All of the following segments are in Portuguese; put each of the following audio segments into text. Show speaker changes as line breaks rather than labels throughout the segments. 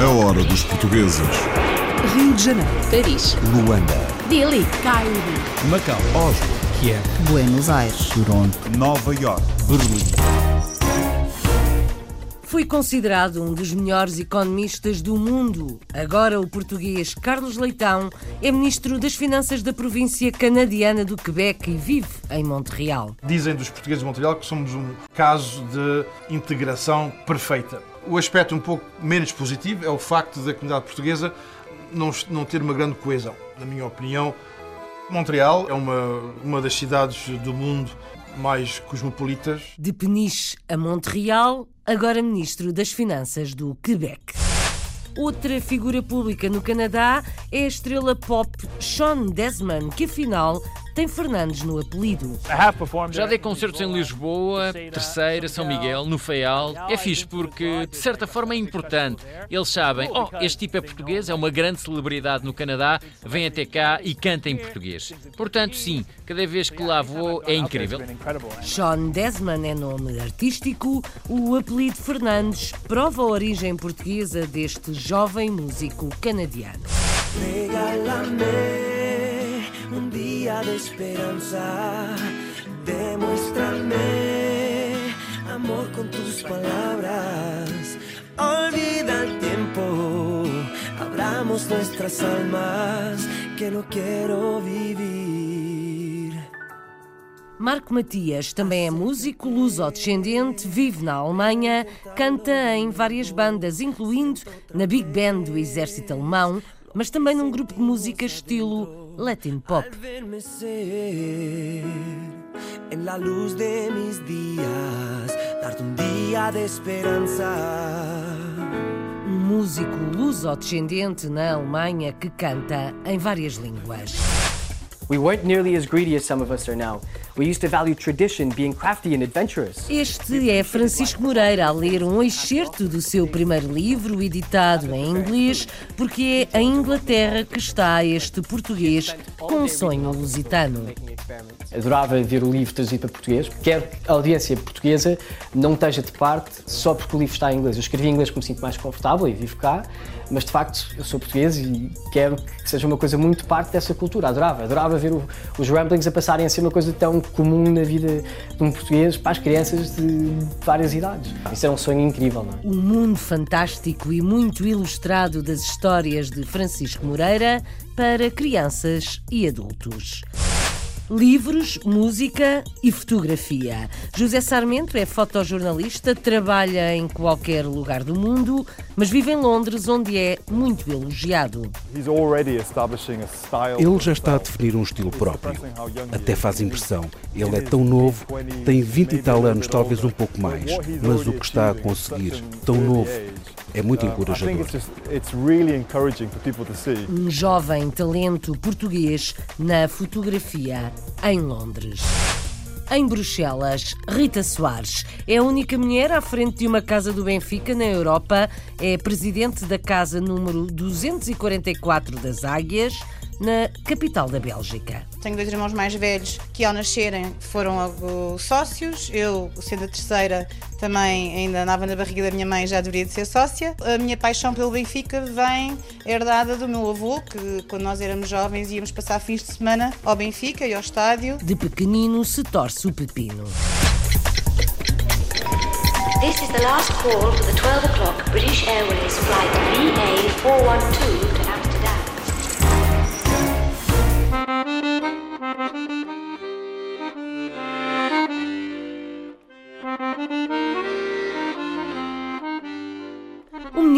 A hora dos portugueses.
Rio de Janeiro,
Paris,
Luanda,
Delhi,
Cairo,
Macau,
Oslo, Kiev,
Buenos Aires.
Toronto, Nova York, Berlim.
Foi considerado um dos melhores economistas do mundo. Agora, o português Carlos Leitão é ministro das Finanças da província canadiana do Quebec e vive em Montreal.
Dizem dos portugueses de Montreal que somos um caso de integração perfeita. O aspecto um pouco menos positivo é o facto da comunidade portuguesa não, não ter uma grande coesão. Na minha opinião, Montreal é uma, uma das cidades do mundo mais cosmopolitas.
De Peniche a Montreal, agora ministro das Finanças do Quebec. Outra figura pública no Canadá é a estrela pop Sean Desmond, que afinal tem Fernandes no apelido.
Já dei concertos em Lisboa, Terceira, São Miguel, no Feial. É fixe porque, de certa forma, é importante. Eles sabem, oh, este tipo é português, é uma grande celebridade no Canadá, vem até cá e canta em português. Portanto, sim, cada vez que lá vou é incrível.
Sean Desmond é nome artístico, o apelido Fernandes prova a origem portuguesa deste jovem músico canadiano.
Un día de esperanza. Demuéstrame amor con tus palabras. Olvida el tiempo. Abramos nuestras almas que no quiero vivir.
Marco Matias também é músico luso-descendente, vive na Alemanha, canta em várias bandas, incluindo na Big Band do Exército Alemão, mas também num grupo de música estilo Latin Pop.
En la luz de mis darte de.
Um músico luso-descendente na Alemanha que canta em várias línguas.
We weren't nearly as greedy as some of us are now. We used to value tradition, being crafty and adventurous.
Este é Francisco Moreira a ler um excerto do seu primeiro livro, editado em inglês, porque é em Inglaterra que está este português com um sonho lusitano.
Adorava ver o livro traduzido para português. Quero que a audiência portuguesa não esteja de parte só porque o livro está em inglês. Eu escrevi em inglês porque me sinto mais confortável e vivo cá, mas de facto eu sou português e quero que seja uma coisa muito parte dessa cultura. Adorava, adorava ver o- os ramblings a passarem a ser uma coisa tão comum na vida de um português para as crianças de várias idades. Isso era um sonho incrível, não é?
O mundo fantástico e muito ilustrado das histórias de Francisco Moreira para crianças e adultos. Livros, música e fotografia. José Sarmento é fotojornalista, trabalha em qualquer lugar do mundo, mas vive em Londres, onde é muito elogiado.
Ele já está a definir um estilo próprio. Até faz impressão. Ele é tão novo, tem 20 e tal anos, talvez um pouco mais, mas o que está a conseguir, tão novo, é muito encorajador.
Um jovem talento português na fotografia em Londres. Em Bruxelas, Rita Soares é a única mulher à frente de uma casa do Benfica na Europa. É presidente da casa número 244 das Águias, na capital da Bélgica.
Tenho dois irmãos mais velhos que, ao nascerem, foram logo sócios. Eu, sendo a terceira, também ainda andava na barriga da minha mãe, já deveria de ser sócia. A minha paixão pelo Benfica vem herdada do meu avô, que, quando nós éramos jovens, íamos passar fins de semana ao Benfica e ao estádio.
De pequenino se torce o pepino.
This is the last call for the 12 o'clock British Airways flight VA412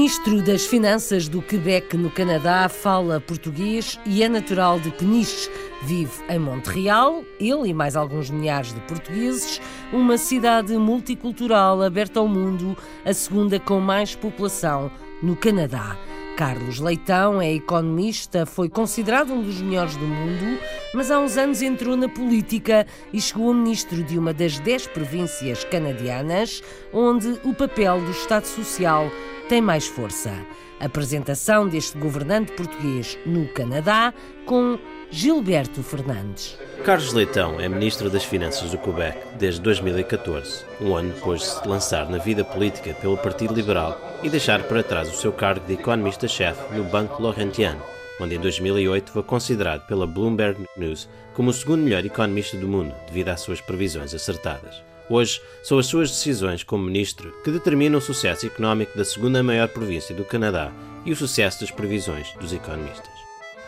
ministro das Finanças do Quebec, no Canadá, fala português e é natural de Peniche. Vive em Montreal, ele e mais alguns milhares de portugueses, uma cidade multicultural aberta ao mundo, a segunda com mais população no Canadá. Carlos Leitão é economista, foi considerado um dos melhores do mundo, mas há uns anos entrou na política e chegou a ministro de uma das dez províncias canadianas, onde o papel do Estado Social tem mais força. Apresentação deste governante português no Canadá com Gilberto Fernandes.
Carlos Leitão é Ministro das Finanças do Quebec desde 2014, um ano depois de se lançar na vida política pelo Partido Liberal e deixar para trás o seu cargo de economista-chefe no Banco Laurentien, onde em 2008 foi considerado pela Bloomberg News como o segundo melhor economista do mundo devido às suas previsões acertadas. Hoje, são as suas decisões como ministro que determinam o sucesso económico da segunda maior província do Canadá e o sucesso das previsões dos economistas.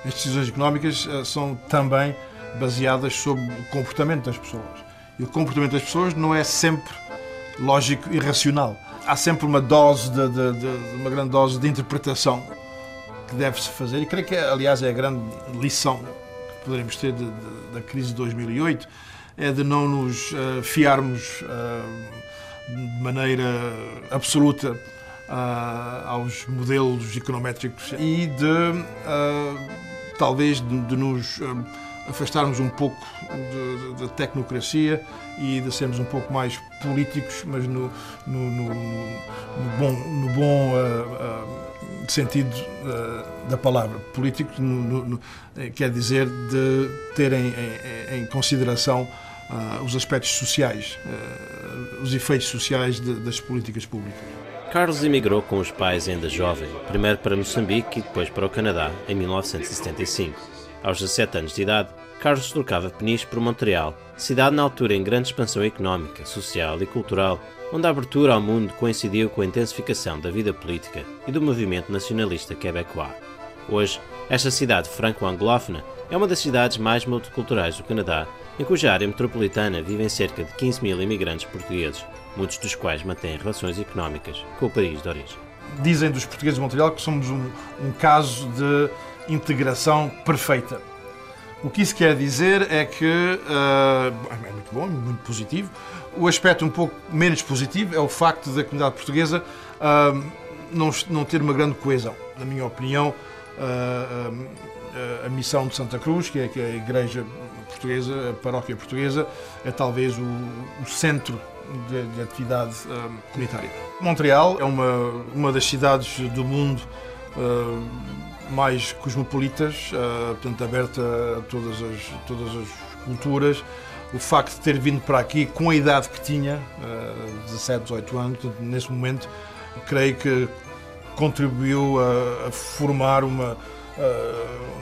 As decisões económicas uh, são também baseadas sobre o comportamento das pessoas. E o comportamento das pessoas não é sempre lógico e racional. Há sempre uma dose, de, de, de uma grande dose de interpretação que deve-se fazer. E creio que, aliás, é a grande lição que poderemos ter da crise de 2008 é de não nos uh, fiarmos uh, de maneira absoluta uh, aos modelos econométricos e de talvez de, de nos afastarmos um pouco da tecnocracia e de sermos um pouco mais políticos, mas no, no, no, no bom, no bom uh, uh, sentido uh, da palavra. Político quer dizer de terem em, em consideração os aspectos sociais, os efeitos sociais de, das políticas públicas.
Carlos emigrou com os pais ainda jovem, primeiro para Moçambique e depois para o Canadá, em 1975. Aos 17 anos de idade, Carlos trocava Peniche por Montreal, cidade na altura em grande expansão económica, social e cultural, onde a abertura ao mundo coincidiu com a intensificação da vida política e do movimento nacionalista quebecois. Hoje, esta cidade franco-anglófona é uma das cidades mais multiculturais do Canadá, em cuja área metropolitana vivem cerca de 15 mil imigrantes portugueses, muitos dos quais mantêm relações económicas com o país de origem.
Dizem dos portugueses de Montreal que somos um, um caso de integração perfeita. O que isso quer dizer é que uh, é muito bom, muito positivo. O aspecto um pouco menos positivo é o facto da comunidade portuguesa uh, não, não ter uma grande coesão. Na minha opinião, uh, a missão de Santa Cruz, que é, que é a igreja portuguesa, a paróquia portuguesa, é talvez o, o centro de, de atividade comunitária. Montreal é uma, uma das cidades do mundo mais cosmopolitas, uh, portanto aberta a todas as, todas as culturas. O facto de ter vindo para aqui com a idade que tinha, uh, 17, 18 anos, portanto, nesse momento, creio que contribuiu a, a formar uma, uh,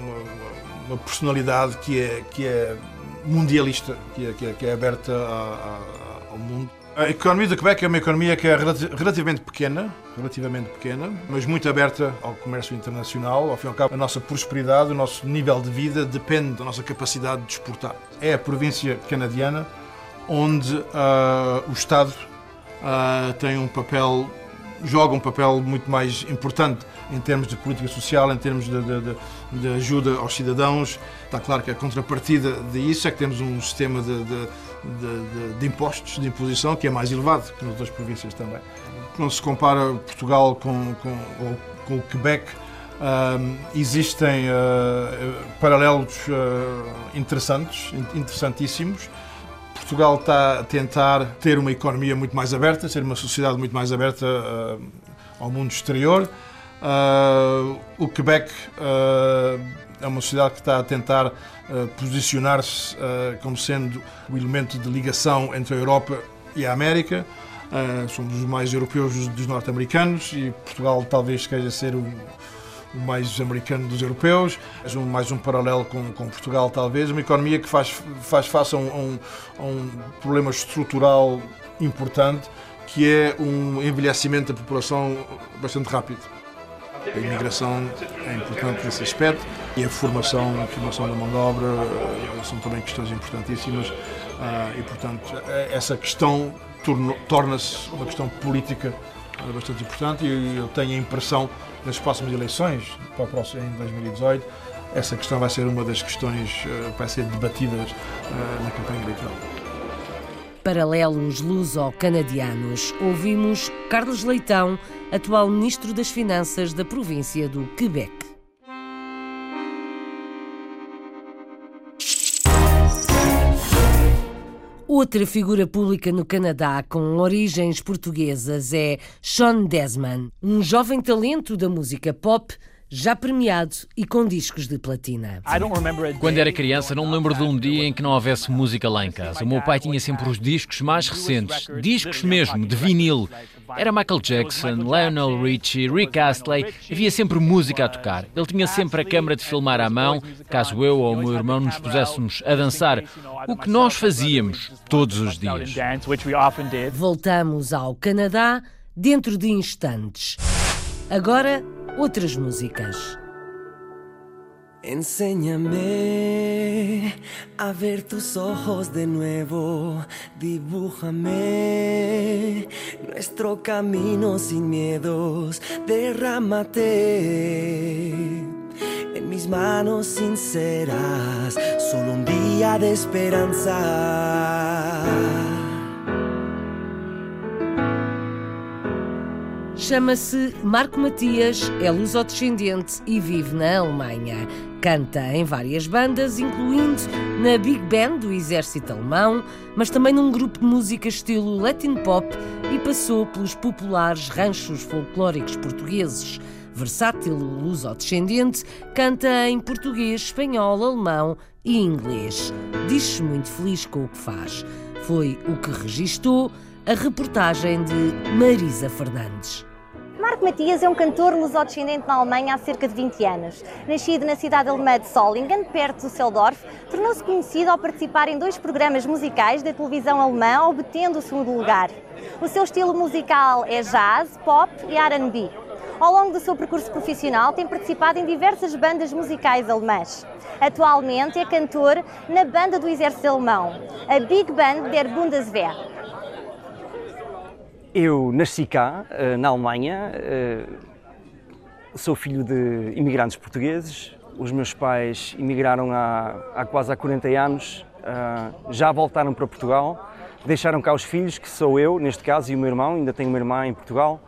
uma, uma, personalidade que é, que é mundialista, que é, que é, que é aberta a, a, ao mundo. A economia do Quebec é uma economia que é relativamente pequena, relativamente pequena, mas muito aberta ao comércio internacional. Ao fim e ao cabo, a nossa prosperidade, o nosso nível de vida depende da nossa capacidade de exportar. É a província canadiana onde uh, o Estado uh, tem um papel, joga um papel muito mais importante em termos de política social, em termos de, de, de, ajuda aos cidadãos. Está claro que a contrapartida disso é que temos um sistema de de, impostos, de imposição, que é mais elevado que nas outras províncias também. Não se compara Portugal com, com, com o Quebec, uh, existem uh, paralelos uh, interessantes, interessantíssimos. Portugal está a tentar ter uma economia muito mais aberta, ser uma sociedade muito mais aberta ao mundo exterior. o Quebec é uma sociedade que está a tentar uh, posicionar-se uh, como sendo o elemento de ligação entre a Europa e a América. Uh, somos os mais europeus dos, norte-americanos e Portugal talvez queira ser o, o, mais americano dos europeus. É um, mais um paralelo com, com, Portugal, talvez. Uma economia que faz, faz face a um, a um, problema estrutural importante que é um envelhecimento da população bastante rápido. A imigração é importante nesse aspecto e a formação, a formação da mão de obra eh, são também questões importantíssimas ah, e, portanto, eh, essa questão torna-se uma questão política eh, bastante importante e eu tenho a impressão nas próximas eleições, para o próximo, em 2018, essa questão vai ser uma das questões que vai ser debatidas na campanha eleitoral.
Paralelos luso-canadianos. Ouvimos Carlos Leitão, atual Ministro das Finanças da província do Quebec. Outra figura pública no Canadá com origens portuguesas é Sean Desman, um jovem talento da música pop já premiado e com discos de platina.
Quando era criança, não me lembro de um dia em que não houvesse música lá em casa. O meu pai tinha sempre os discos mais recentes, discos mesmo, de vinil. Era Michael Jackson, Lionel Richie, Rick Astley, havia sempre música a tocar. Ele tinha sempre a câmara de filmar à mão, caso eu ou o meu irmão nos puséssemos a dançar, o que nós fazíamos todos os dias.
Voltamos ao Canadá dentro de instantes. Agora, outras músicas.
Enséñame a ver tus ojos de nuevo, dibújame nuestro camino sin miedos, derrámate en mis manos sinceras, solo un día de esperanza.
Chama-se Marco Matias, é lusodescendente e vive na Alemanha. Canta em várias bandas, incluindo na Big Band do Exército Alemão, mas também num grupo de música estilo Latin Pop e passou pelos populares ranchos folclóricos portugueses. Versátil lusodescendente, canta em português, espanhol, alemão e inglês. Diz-se muito feliz com o que faz. Foi o que registou a reportagem de Marisa Fernandes.
Marco Matias é um cantor lusodescendente na Alemanha há cerca de 20 anos. Nascido na cidade alemã de Solingen, perto do Seldorf, tornou-se conhecido ao participar em dois programas musicais da televisão alemã, obtendo o segundo lugar. O seu estilo musical é jazz, pop e R&B. Ao longo do seu percurso profissional, tem participado em diversas bandas musicais alemãs. Atualmente é cantor na banda do exército alemão, a Big Band der Bundeswehr.
Eu nasci cá, eh, na Alemanha, eh, sou filho de imigrantes portugueses. Os meus pais emigraram há, há quase há 40 anos, eh, já voltaram para Portugal, deixaram cá os filhos, que sou eu, neste caso, e o meu irmão, ainda tenho uma irmã em Portugal,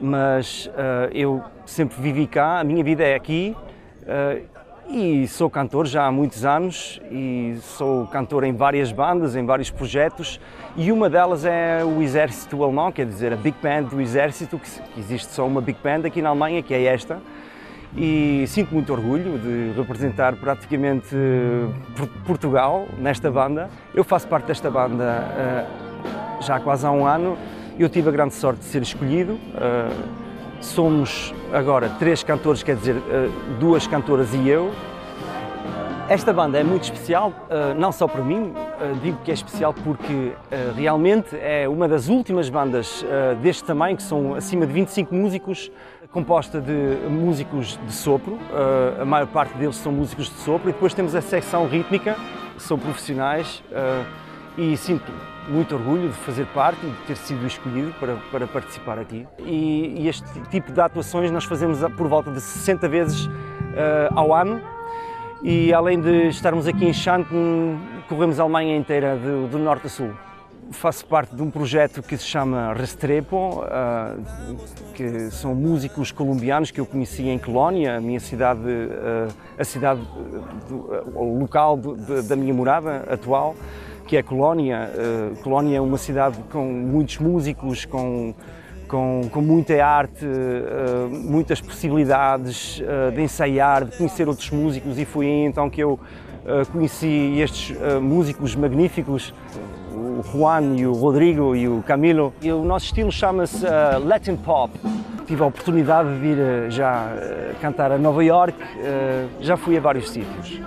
mas eu sempre vivi cá, a minha vida é aqui e sou cantor já há muitos anos e sou cantor em várias bandas, em vários projetos e uma delas é o Exército Alemão, quer dizer, a Big Band do Exército, que existe só uma Big Band aqui na Alemanha, que é esta. E sinto muito orgulho de representar praticamente Portugal nesta banda. Eu faço parte desta banda uh, já há quase há um ano. Eu tive a grande sorte de ser escolhido. Somos agora três cantores, quer dizer, uh, duas cantoras e eu, esta banda é muito especial, eh, não só para mim, eh, digo que é especial porque eh, realmente é uma das últimas bandas deste tamanho, que são acima de 25 músicos, composta de músicos de sopro, a maior parte deles são músicos de sopro, e depois temos a secção rítmica, são profissionais, e sinto muito orgulho de fazer parte e de ter sido escolhido para, para participar aqui. E, e este tipo de atuações nós fazemos por volta de 60 vezes ao ano, e além de estarmos aqui em Xanten, corremos a Alemanha inteira do, do norte a sul. Faço parte de um projeto que se chama Restrepo, uh, que são músicos colombianos que eu conheci em Colónia, a minha cidade, uh, a cidade, uh, o local do, da minha morada atual, que é Colónia. Colónia é uma cidade com muitos músicos, com com, com muita arte, uh, muitas possibilidades uh, de ensaiar, de conhecer outros músicos e foi aí então que eu uh, conheci estes músicos magníficos, o Juan e o Rodrigo e o Camilo. E o nosso estilo chama-se Latin Pop. Tive a oportunidade de vir já cantar a Nova York, já fui a vários sítios.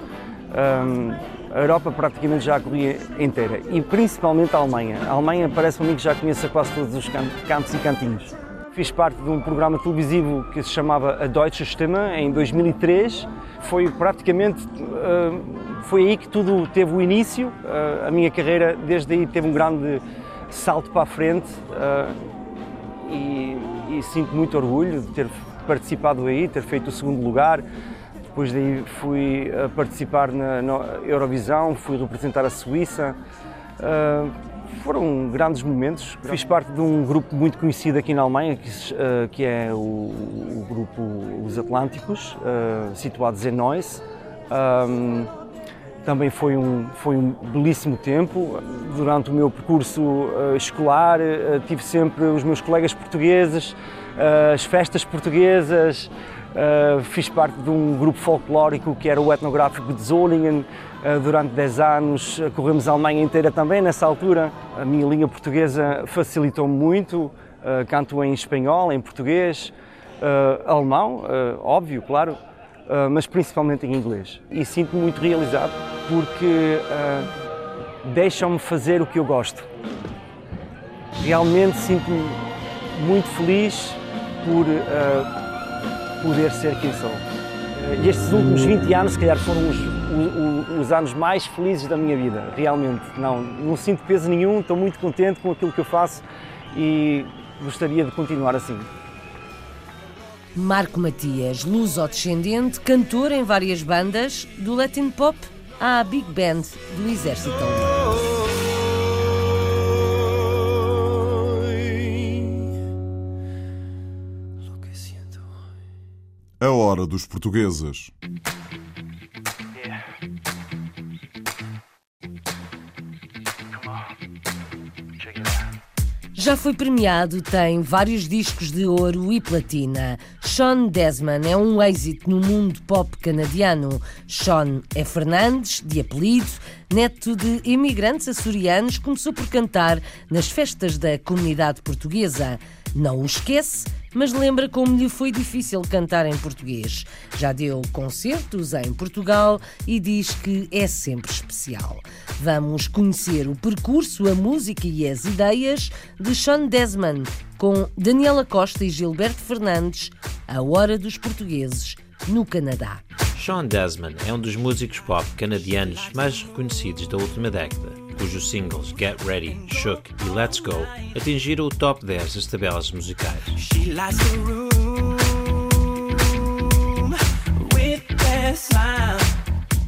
A Europa praticamente já a corria inteira e principalmente a Alemanha. A Alemanha parece-me que já conheço quase todos os cantos e cantinhos. Fiz parte de um programa televisivo que se chamava A Deutsche Stimme em 2003. Foi praticamente uh, foi aí que tudo teve o início. Uh, a minha carreira desde aí teve um grande salto para a frente uh, e, e sinto muito orgulho de ter participado aí, ter feito o segundo lugar. Depois daí fui a participar na, na Eurovisão, fui representar a Suíça. Uh, foram grandes momentos. Fiz parte de um grupo muito conhecido aqui na Alemanha, que, uh, que é o, o, grupo Os Atlânticos, uh, situados em Neuss. Um, também foi um, foi um belíssimo tempo. Durante o meu percurso uh, escolar, uh, tive sempre os meus colegas portugueses, uh, as festas portuguesas, fiz parte de um grupo folclórico que era o etnográfico de Zolingen. durante 10 anos, corremos a Alemanha inteira também nessa altura. A minha língua portuguesa facilitou-me muito, canto em espanhol, em português, alemão, óbvio, claro, mas principalmente em inglês. E sinto-me muito realizado porque uh, deixam-me fazer o que eu gosto. Realmente sinto-me muito feliz por uh, poder ser quem sou. E estes últimos 20 anos, se calhar, foram os, os, os, anos mais felizes da minha vida, realmente. Não, não sinto peso nenhum, estou muito contente com aquilo que eu faço e gostaria de continuar assim.
Marco Matias, luso-descendente, cantor em várias bandas, do Latin Pop à Big Band do Exército.
Hora dos portugueses.
Já foi premiado, tem vários discos de ouro e platina. Sean Desman é um êxito no mundo pop canadiano. Sean é Fernandes, de apelido, neto de imigrantes açorianos, começou por cantar nas festas da comunidade portuguesa. Não o esquece, mas lembra como lhe foi difícil cantar em português. Já deu concertos em Portugal e diz que é sempre especial. Vamos conhecer o percurso, a música e as ideias de Sean Desman com Daniela Costa e Gilberto Fernandes, A Hora dos Portugueses, no Canadá.
Sean Desman é um dos músicos pop canadianos mais reconhecidos da última década, cujos singles Get Ready, Shook e Let's Go atingiram o top 10 das tabelas musicais.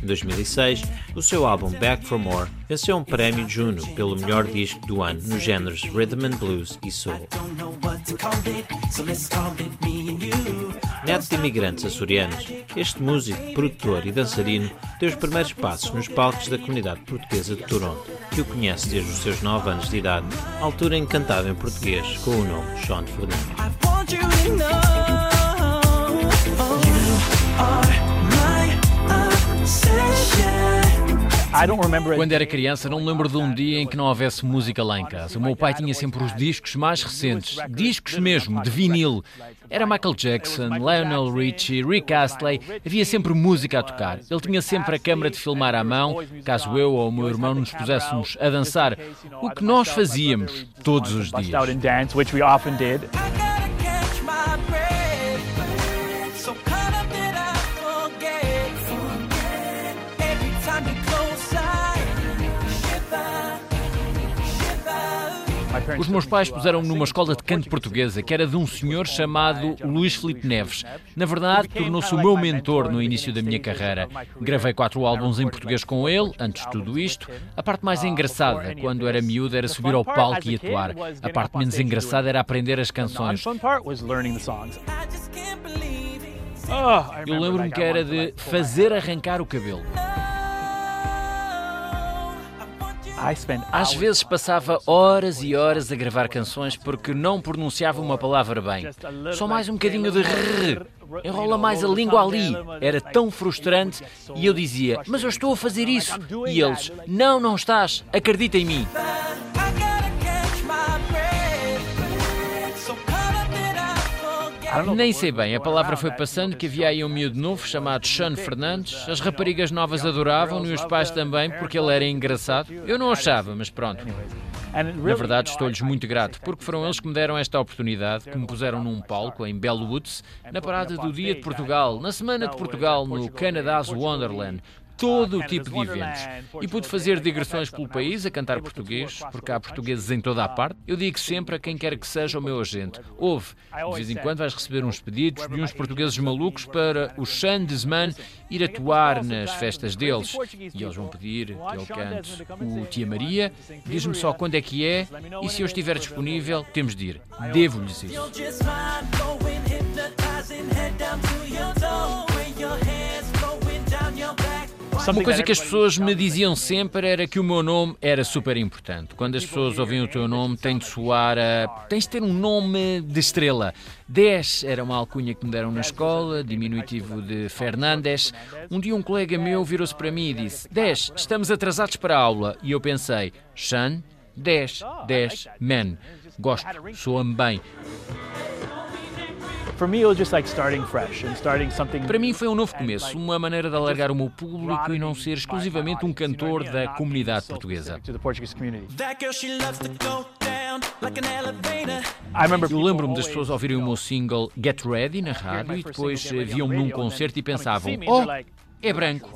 Em 2006, o seu álbum Back for More venceu um prémio Juno pelo melhor disco do ano nos géneros Rhythm and Blues e Soul. Neto de imigrantes açorianos, este músico, produtor e dançarino deu os primeiros passos nos palcos da comunidade portuguesa de Toronto, que o conhece desde os seus 9 anos de idade, altura em que cantava em português com o nome Sean Fernandes.
Quando era criança, não me lembro de um dia em que não houvesse música lá em casa. O meu pai tinha sempre os discos mais recentes, discos mesmo, de vinil. Era Michael Jackson, Lionel Richie, Rick Astley, havia sempre música a tocar. Ele tinha sempre a câmara de filmar à mão, caso eu ou o meu irmão nos puséssemos a dançar, o que nós fazíamos todos os dias. Os meus pais puseram-me numa escola de canto portuguesa que era de um senhor chamado Luís Felipe Neves. Na verdade, tornou-se o meu mentor no início da minha carreira. Gravei quatro álbuns em português com ele, antes de tudo isto. A parte mais engraçada, quando era miúdo, era subir ao palco e atuar. A parte menos engraçada era aprender as canções. Eu lembro-me que era de fazer arrancar o cabelo. Às vezes passava horas e horas a gravar canções porque não pronunciava uma palavra bem. Só mais um bocadinho de rrr. Enrola mais a língua ali. Era tão frustrante e eu dizia: Mas eu estou a fazer isso. E eles: Não, não estás. Acredita em mim. Nem sei bem, a palavra foi passando que havia aí um miúdo novo chamado Sean Fernandes. As raparigas novas adoravam e os pais também, porque ele era engraçado. Eu não achava, mas pronto. Na verdade, estou-lhes muito grato, porque foram eles que me deram esta oportunidade, que me puseram num palco em Bellwoods, na parada do Dia de Portugal, na Semana de Portugal, no Canada's Wonderland, todo o tipo de eventos. E pude fazer digressões pelo país a cantar português, porque há portugueses em toda a parte. Eu digo sempre a quem quer que seja o meu agente: ouve, de vez em quando vais receber uns pedidos de uns portugueses malucos para o Desman ir atuar nas festas deles. E eles vão pedir que ele cante o Tia Maria. Diz-me só quando é que é e se eu estiver disponível, temos de ir. Devo-lhes isso. Uma coisa que as pessoas me diziam sempre era que o meu nome era super importante. Quando as pessoas ouvem o teu nome, tem de soar a. tens de ter um nome de estrela. 10 era uma alcunha que me deram na escola, diminutivo de Fernandes. Um dia um colega meu virou-se para mim e disse: 10, estamos atrasados para a aula. E eu pensei: Sean, 10, 10, man. Gosto, soa-me bem. Para mim foi um novo começo, uma maneira de alargar o meu público e não ser exclusivamente um cantor da comunidade portuguesa. Eu lembro-me das pessoas ouvirem o meu single Get Ready na rádio e depois eh, viam-me num concerto e pensavam: Oh, é branco.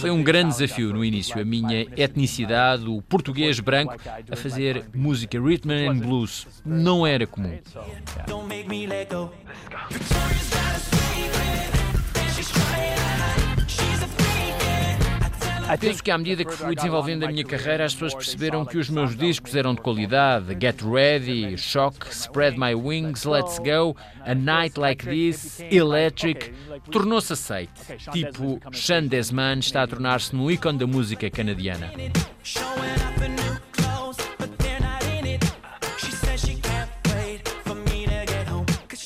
Foi um grande desafio no início, a minha etnicidade, o português branco, a fazer música rhythm and blues. Não era comum. Penso que à medida que fui desenvolvendo a minha carreira, as pessoas perceberam que os meus discos eram de qualidade. Get Ready, Shock, Spread My Wings, Let's Go, A Night Like This, Electric, tornou-se aceite. Tipo, Sean Desman está a tornar-se no ícone da música canadiana.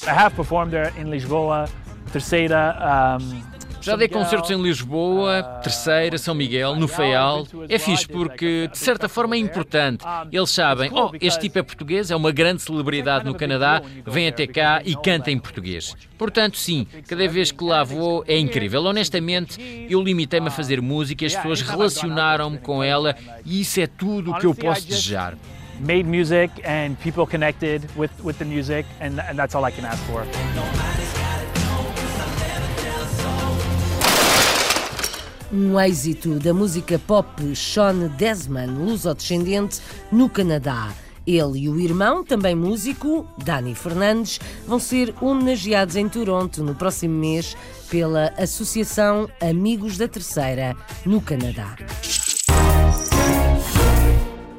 I have performed there in Lisboa, Terceira, um,
já dei concertos em Lisboa, Terceira, São Miguel, no Feial. É fixe porque, de certa forma, é importante. Eles sabem, oh, este tipo é português, é uma grande celebridade no Canadá, vem até cá e canta em português. Portanto, sim, cada vez que lá vou é incrível. Honestamente, eu limitei-me a fazer música, as pessoas relacionaram-me com ela e isso é tudo o que eu posso desejar.
Made music and people connected with, with the music, and, and that's all I can ask for.
Um êxito da música pop Sean Desman, luso-descendente, no Canadá. Ele e o irmão, também músico, Dani Fernandes, vão ser homenageados em Toronto no próximo mês pela Associação Amigos da Terceira, no Canadá.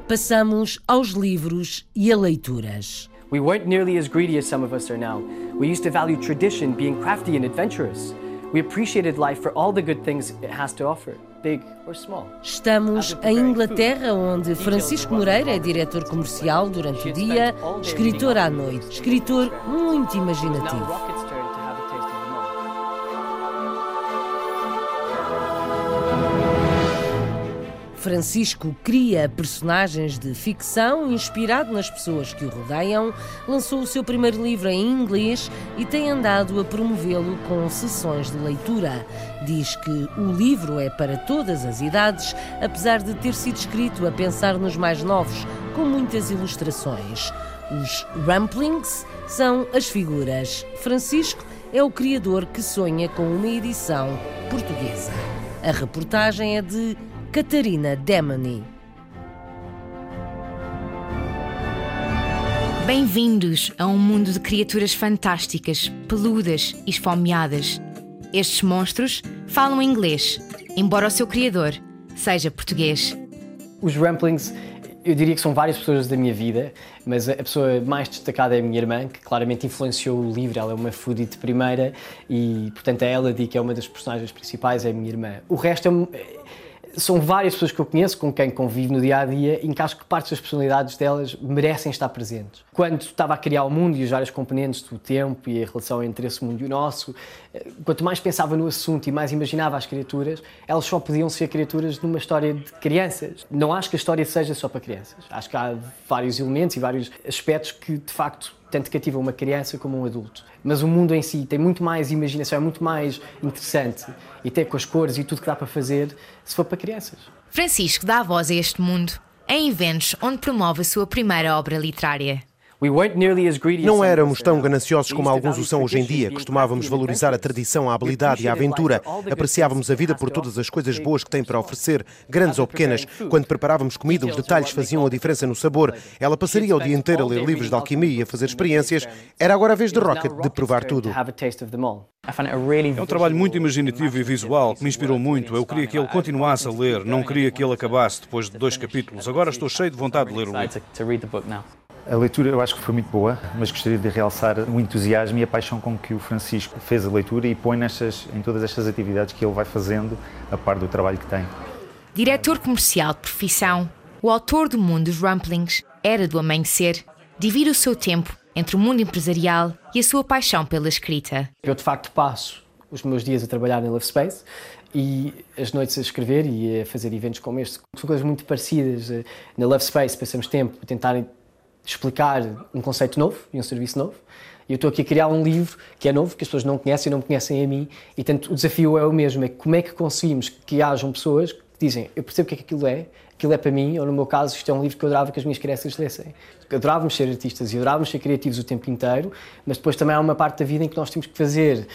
Passamos aos livros e a leituras.
We weren't nearly as greedy as some of us are now. We used to value tradition, being crafty and adventurous. We appreciated life for all the good things it has to offer.
Estamos em Inglaterra, onde Francisco Moreira é diretor comercial durante o dia, escritor à noite, escritor muito imaginativo. Francisco cria personagens de ficção inspirado nas pessoas que o rodeiam, lançou o seu primeiro livro em inglês e tem andado a promovê-lo com sessões de leitura. Diz que o livro é para todas as idades, apesar de ter sido escrito a pensar nos mais novos, com muitas ilustrações. Os Ramplings são as figuras. Francisco é o criador que sonha com uma edição portuguesa. A reportagem é de Catarina Demony.
Bem-vindos a um mundo de criaturas fantásticas, peludas e esfomeadas. Estes monstros falam inglês, embora o seu criador seja português.
Os Ramplings, eu diria que são várias pessoas da minha vida, mas a pessoa mais destacada é a minha irmã, que claramente influenciou o livro. Ela é uma foodie de primeira e, portanto, a Elodie, que é uma das personagens principais, é a minha irmã. O resto é são várias pessoas que eu conheço, com quem convivo no dia a dia, e acho que partes das personalidades delas merecem estar presentes. Quando estava a criar o mundo e os vários componentes do tempo e a relação entre esse mundo e o nosso, eh, quanto mais pensava no assunto e mais imaginava as criaturas, elas só podiam ser criaturas numa história de crianças. Não acho que a história seja só para crianças. Acho que há vários elementos e vários aspectos que, de facto, tanto cativa uma criança como um adulto. Mas o mundo em si tem muito mais imaginação, é muito mais interessante, e até com as cores e tudo que dá para fazer, se for para crianças.
Francisco dá voz a este mundo em eventos onde promove a sua primeira obra literária.
Não éramos tão gananciosos como alguns o são hoje em dia. Costumávamos valorizar a tradição, a habilidade e a aventura. Apreciávamos a vida por todas as coisas boas que tem para oferecer, grandes ou pequenas. Quando preparávamos comida, os detalhes faziam a diferença no sabor. Ela passaria o dia inteiro a ler livros de alquimia e a fazer experiências. Era agora a vez de Rocket de provar tudo.
É um trabalho muito imaginativo e visual que me inspirou muito. Eu queria que ele continuasse a ler, não queria que ele acabasse depois de dois capítulos. Agora estou cheio de vontade de ler o livro.
A leitura eu acho que foi muito boa, mas gostaria de realçar o entusiasmo e a paixão com que o Francisco fez a leitura e põe nestas, em todas estas atividades que ele vai fazendo, a par do trabalho que tem.
Diretor comercial de profissão, o autor do Mundo dos Rumplings, Era do Amanhecer, divide o seu tempo entre o mundo empresarial e a sua paixão pela escrita.
Eu, de facto, passo os meus dias a trabalhar na Love Space e as noites a escrever e a fazer eventos como este. São coisas muito parecidas. Na Love Space passamos tempo a tentar explicar um conceito novo e um serviço novo. E eu estou aqui a criar um livro que é novo, que as pessoas não conhecem e não me conhecem a mim. E, tanto, o desafio é o mesmo, é como é que conseguimos que hajam pessoas que dizem eu percebo o que é que aquilo é, aquilo é para mim, ou no meu caso, isto é um livro que eu adorava que as minhas crianças lessem. Adorávamos ser artistas e adorávamos ser criativos o tempo inteiro, mas depois também há uma parte da vida em que nós temos que fazer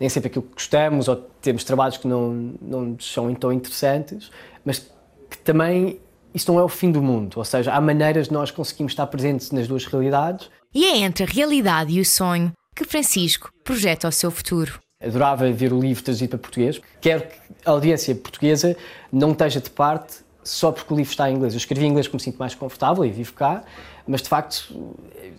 nem sempre aquilo que gostamos, ou temos trabalhos que não, não são tão interessantes, mas que também isso não é o fim do mundo, ou seja, há maneiras de nós conseguirmos estar presentes nas duas realidades.
E é entre a realidade e o sonho que Francisco projeta o seu futuro.
Adorava ver o livro traduzido para português. Quero que a audiência portuguesa não esteja de parte só porque o livro está em inglês. Eu escrevi em inglês porque me sinto mais confortável e vivo cá, mas de facto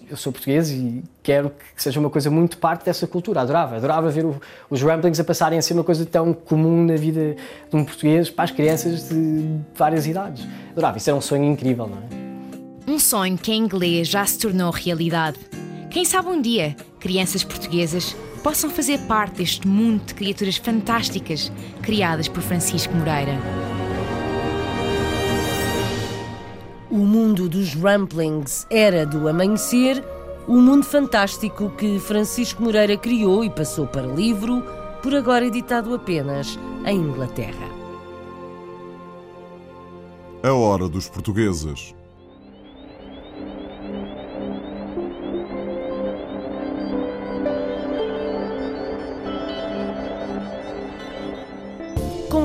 eu sou português e quero que seja uma coisa muito parte dessa cultura. Adorava, adorava ver o, os ramblings a passarem a ser uma coisa tão comum na vida de um português para as crianças de várias idades. Adorava, isso era um sonho incrível, não é?
Um sonho que em inglês já se tornou realidade. Quem sabe um dia crianças portuguesas possam fazer parte deste mundo de criaturas fantásticas criadas por Francisco Moreira.
Dos Ramplings era do amanhecer, o mundo fantástico que Francisco Moreira criou e passou para livro, por agora editado apenas em Inglaterra.
A hora dos portugueses.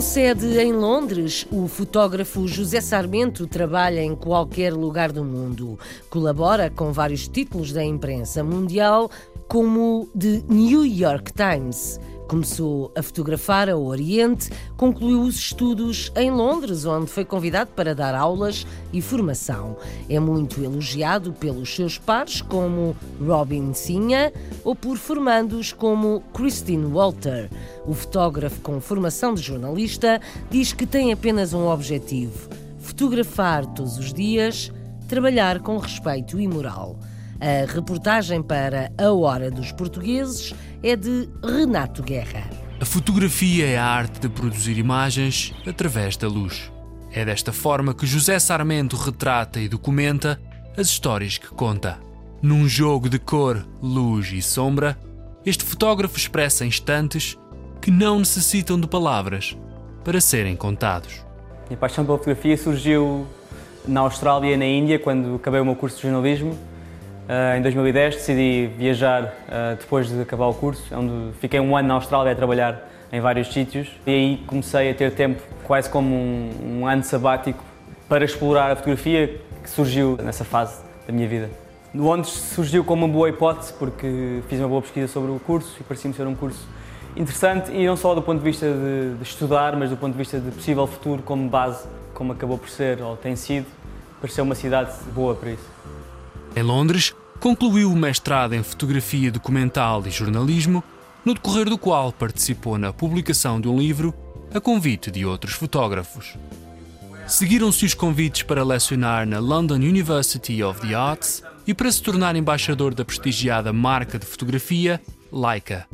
Com sede em Londres, o fotógrafo José Sarmento trabalha em qualquer lugar do mundo. Colabora com vários títulos da imprensa mundial, como The New York Times. Começou a fotografar ao Oriente, concluiu os estudos em Londres, onde foi convidado para dar aulas e formação. É muito elogiado pelos seus pares, como Robin Sinha, ou por formandos como Christine Walter. O fotógrafo com formação de jornalista diz que tem apenas um objetivo: fotografar todos os dias, trabalhar com respeito e moral. A reportagem para A Hora dos Portugueses é de Renato Guerra.
A fotografia é a arte de produzir imagens através da luz. É desta forma que José Sarmento retrata e documenta as histórias que conta. Num jogo de cor, luz e sombra, este fotógrafo expressa instantes que não necessitam de palavras para serem contados.
Minha paixão pela fotografia surgiu na Austrália e na Índia, quando acabei o meu curso de jornalismo Uh, em 2010 decidi viajar uh, depois de acabar o curso, onde fiquei um ano na Austrália a trabalhar em vários sítios e aí comecei a ter tempo, quase como um, um ano sabático, para explorar a fotografia que surgiu nessa fase da minha vida. Londres surgiu como uma boa hipótese porque fiz uma boa pesquisa sobre o curso e parecia-me ser um curso interessante e não só do ponto de vista de, de estudar, mas do ponto de vista de possível futuro como base, como acabou por ser ou tem sido, pareceu uma cidade boa para isso.
Em Londres, concluiu o mestrado em fotografia documental e jornalismo, no decorrer do qual participou na publicação de um livro a convite de outros fotógrafos. Seguiram-se os convites para lecionar na London University of the Arts e para se tornar embaixador da prestigiada marca de fotografia Leica,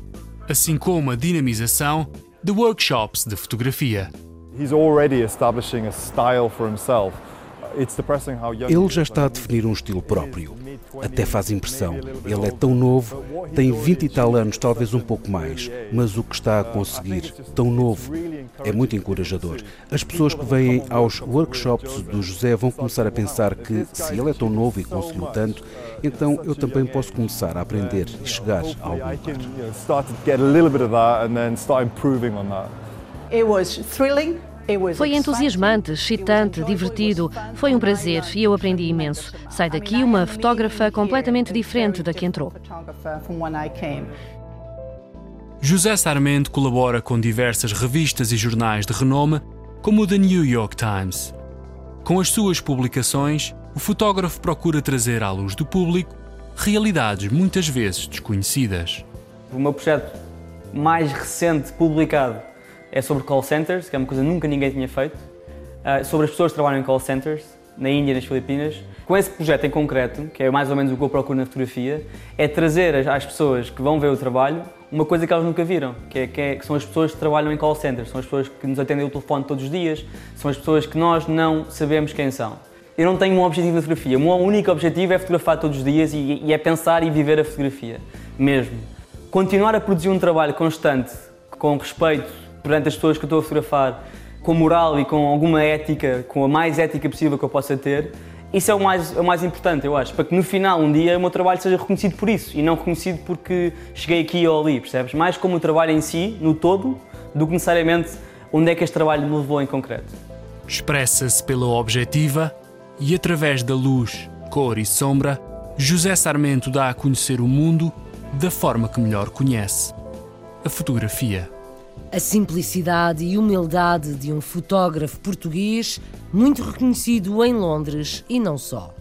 assim como a dinamização de workshops de fotografia.
He's already establishing a style for himself. Ele já está a definir um estilo próprio. Até faz impressão. Ele é tão novo, tem 20 e tal anos, talvez um pouco mais, mas o que está a conseguir, tão novo, é muito encorajador. As pessoas que vêm aos workshops do José vão começar a pensar que, se ele é tão novo e conseguiu tanto, então eu também posso começar a aprender e chegar a algum lugar.
It was thrilling.
Foi entusiasmante, excitante, divertido. Foi um prazer e eu aprendi imenso. Sai daqui uma fotógrafa completamente diferente da que entrou.
José Sarmento colabora com diversas revistas e jornais de renome, como o The New York Times. Com as suas publicações, o fotógrafo procura trazer à luz do público realidades muitas vezes desconhecidas.
O meu projeto mais recente publicado é sobre call centers, que é uma coisa que nunca ninguém tinha feito, uh, sobre as pessoas que trabalham em call centers, na Índia e nas Filipinas. Com esse projeto em concreto, que é mais ou menos o que eu procuro na fotografia, é trazer às pessoas que vão ver o trabalho uma coisa que elas nunca viram, que, é, que, é, que são as pessoas que trabalham em call centers, são as pessoas que nos atendem o telefone todos os dias, são as pessoas que nós não sabemos quem são. Eu não tenho um objetivo na fotografia, o meu único objetivo é fotografar todos os dias e, e é pensar e viver a fotografia, mesmo. Continuar a produzir um trabalho constante, com respeito perante as pessoas que eu estou a fotografar, com moral e com alguma ética, com a mais ética possível que eu possa ter, isso é o mais, é o mais importante, eu acho, para que no final, um dia, o meu trabalho seja reconhecido por isso e não reconhecido porque cheguei aqui ou ali, percebes? Mais como o trabalho em si, no todo, do que necessariamente onde é que este trabalho me levou em concreto.
Expressa-se pela objetiva e através da luz, cor e sombra, José Sarmento dá a conhecer o mundo da forma que melhor conhece a fotografia.
A simplicidade e humildade de um fotógrafo português muito reconhecido em Londres e não só.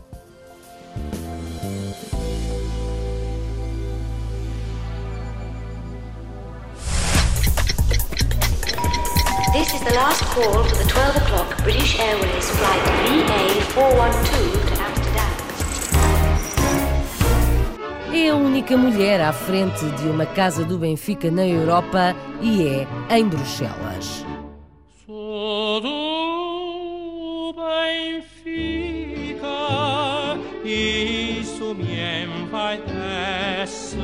This is the last call for the 12 o'clock British Airways flight VA412 to
É a única mulher à frente de uma casa do Benfica na Europa e é em Bruxelas.
Sou do Benfica, isso me envaidece.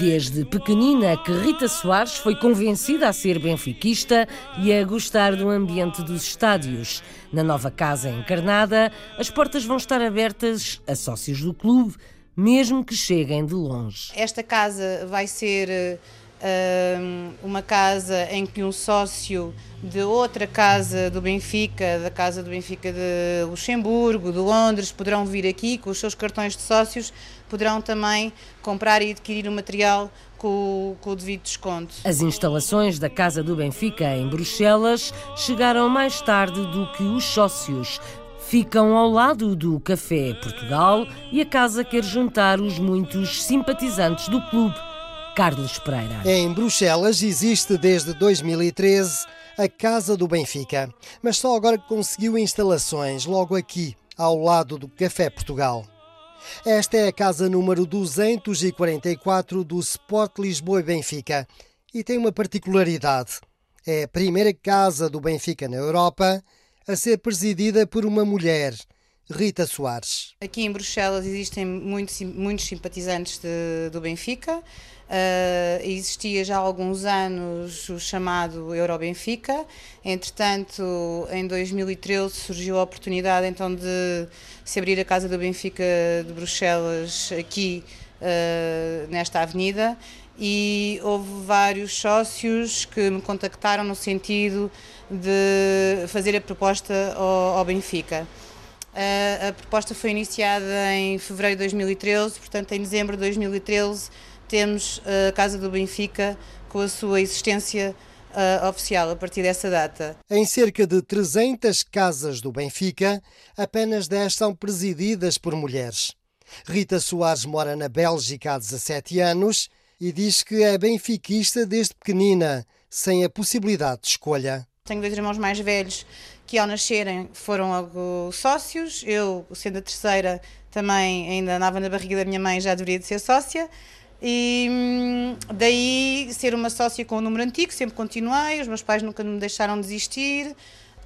Desde pequenina que Rita Soares foi convencida a ser benfiquista e a gostar do ambiente dos estádios. Na nova casa encarnada, as portas vão estar abertas a sócios do clube, mesmo que cheguem de longe.
Esta casa vai ser uh, uma casa em que um sócio de outra casa do Benfica, da casa do Benfica de Luxemburgo, de Londres, poderão vir aqui com os seus cartões de sócios, poderão também comprar e adquirir o material com, com, o devido desconto.
As instalações da Casa do Benfica em Bruxelas chegaram mais tarde do que os sócios. Ficam ao lado do Café Portugal e a casa quer juntar os muitos simpatizantes do clube. Carlos Pereira.
Em Bruxelas existe desde 2013 a Casa do Benfica, mas só agora conseguiu instalações logo aqui, ao lado do Café Portugal. Esta é a casa número 244 do Sport Lisboa e Benfica e tem uma particularidade. É a primeira casa do Benfica na Europa a ser presidida por uma mulher, Rita Soares.
Aqui em Bruxelas existem muitos, muitos simpatizantes de, do Benfica. Uh, existia já há alguns anos o chamado Euro Benfica. Entretanto, em 2013 surgiu a oportunidade então de se abrir a Casa do Benfica de Bruxelas aqui uh, nesta avenida e houve vários sócios que me contactaram no sentido de fazer a proposta ao, ao Benfica. A, a proposta foi iniciada em fevereiro de 2013, portanto, em dezembro de 2013 temos a Casa do Benfica com a sua existência uh, oficial a partir dessa data.
Em cerca de 300 casas do Benfica, apenas 10 são presididas por mulheres. Rita Soares mora na Bélgica há 17 anos e diz que é benfiquista desde pequenina, sem a possibilidade de escolha.
Tenho dois irmãos mais velhos que ao nascerem foram logo sócios. Eu, sendo a terceira, também ainda andava na barriga da minha mãe, já deveria de ser sócia. E hum, daí ser uma sócia com o número antigo, sempre continuei, os meus pais nunca me deixaram desistir.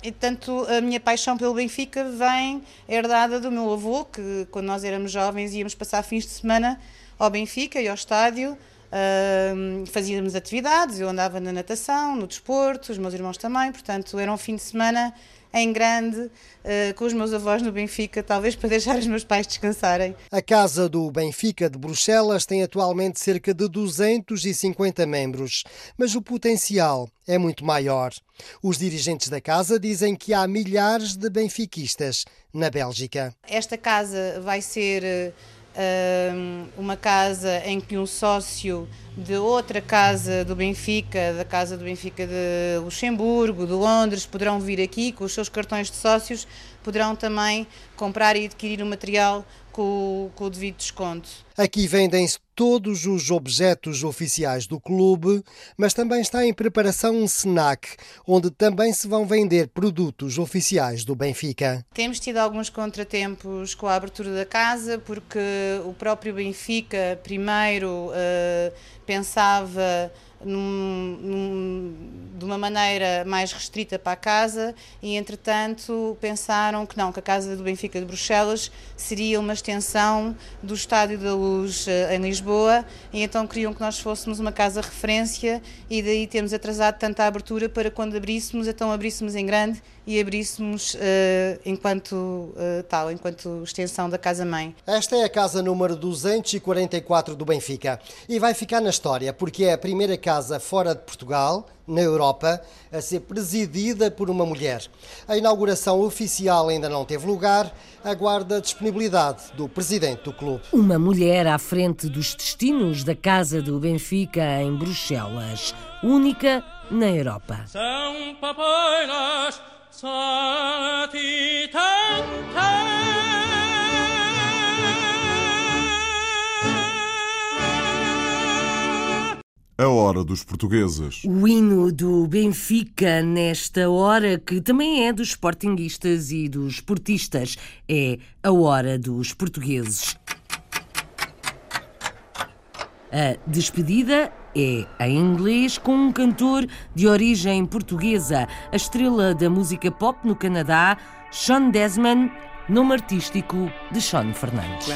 E, portanto, a minha paixão pelo Benfica vem herdada do meu avô, que quando nós éramos jovens íamos passar fins de semana ao Benfica e ao estádio. Uh, fazíamos atividades, eu andava na natação, no desporto, os meus irmãos também, portanto era um fim de semana em grande uh, com os meus avós no Benfica, talvez para deixar os meus pais descansarem.
A Casa do Benfica de Bruxelas tem atualmente cerca de 250 membros, mas o potencial é muito maior. Os dirigentes da casa dizem que há milhares de benfiquistas na Bélgica.
Esta casa vai ser uma casa em que um sócio de outra casa do Benfica, da casa do Benfica de Luxemburgo, de Londres, poderão vir aqui com os seus cartões de sócios, poderão também comprar e adquirir o material com, com o devido desconto.
Aqui vendem-se todos os objetos oficiais do clube, mas também está em preparação um SNAC, onde também se vão vender produtos oficiais do Benfica.
Temos tido alguns contratempos com a abertura da casa, porque o próprio Benfica primeiro uh, pensava num, num, de uma maneira mais restrita para a casa e, entretanto, pensaram que não, que a Casa do Benfica de Bruxelas seria uma extensão do Estádio da Luz eh, em Lisboa e então queriam que nós fôssemos uma casa referência e daí temos atrasado tanta abertura para quando abríssemos, então abríssemos em grande e abríssemos uh, enquanto uh, tal, enquanto extensão da casa-mãe.
Esta é a casa número 244 do Benfica e vai ficar na história porque é a primeira casa fora de Portugal, na Europa, a ser presidida por uma mulher. A inauguração oficial ainda não teve lugar, aguarda a disponibilidade do presidente do clube.
Uma mulher à frente dos destinos da Casa do Benfica em Bruxelas, única na Europa. São papoilas
A hora dos portugueses.
O hino do Benfica, nesta hora, que também é dos sportinguistas e dos portistas, é a hora dos portugueses. A despedida é em inglês com um cantor de origem portuguesa, a estrela da música pop no Canadá, Sean Desmond, nome artístico de Sean Fernandes.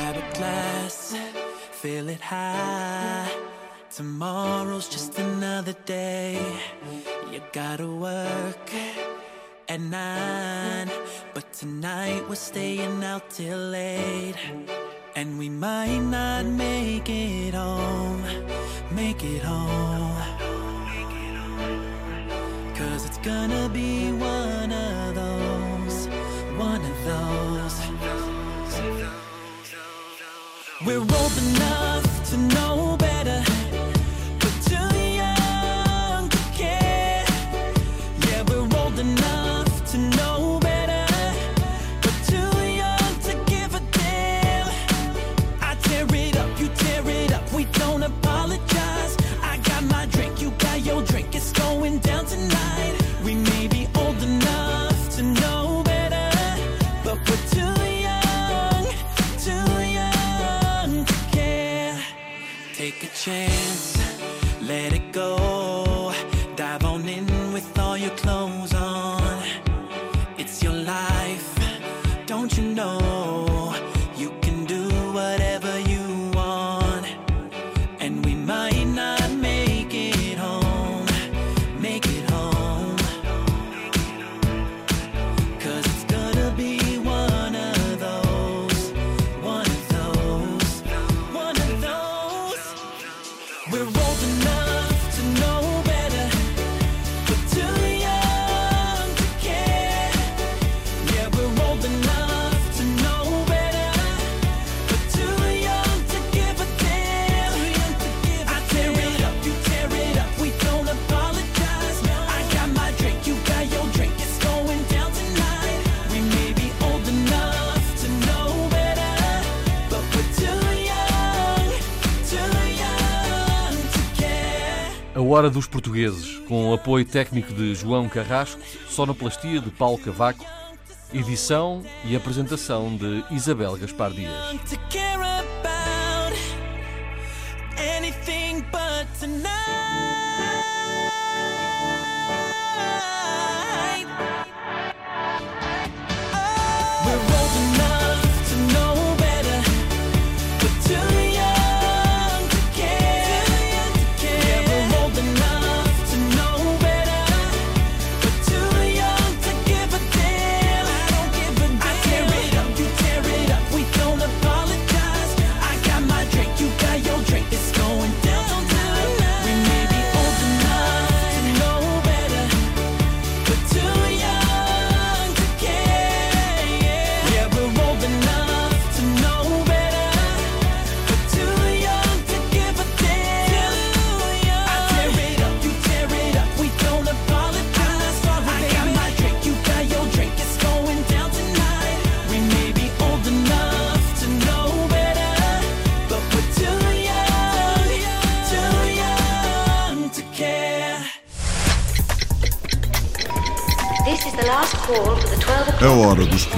Tomorrow's just another day. You gotta work at nine, but tonight we're staying out till late. And we might not make it home, make it home. Cause it's gonna be one of those, one of those. We're old enough to know
Dos Portugueses, com apoio técnico de João Carrasco, sonoplastia de Paulo Cavaco, edição e apresentação de Isabel Gaspar Dias.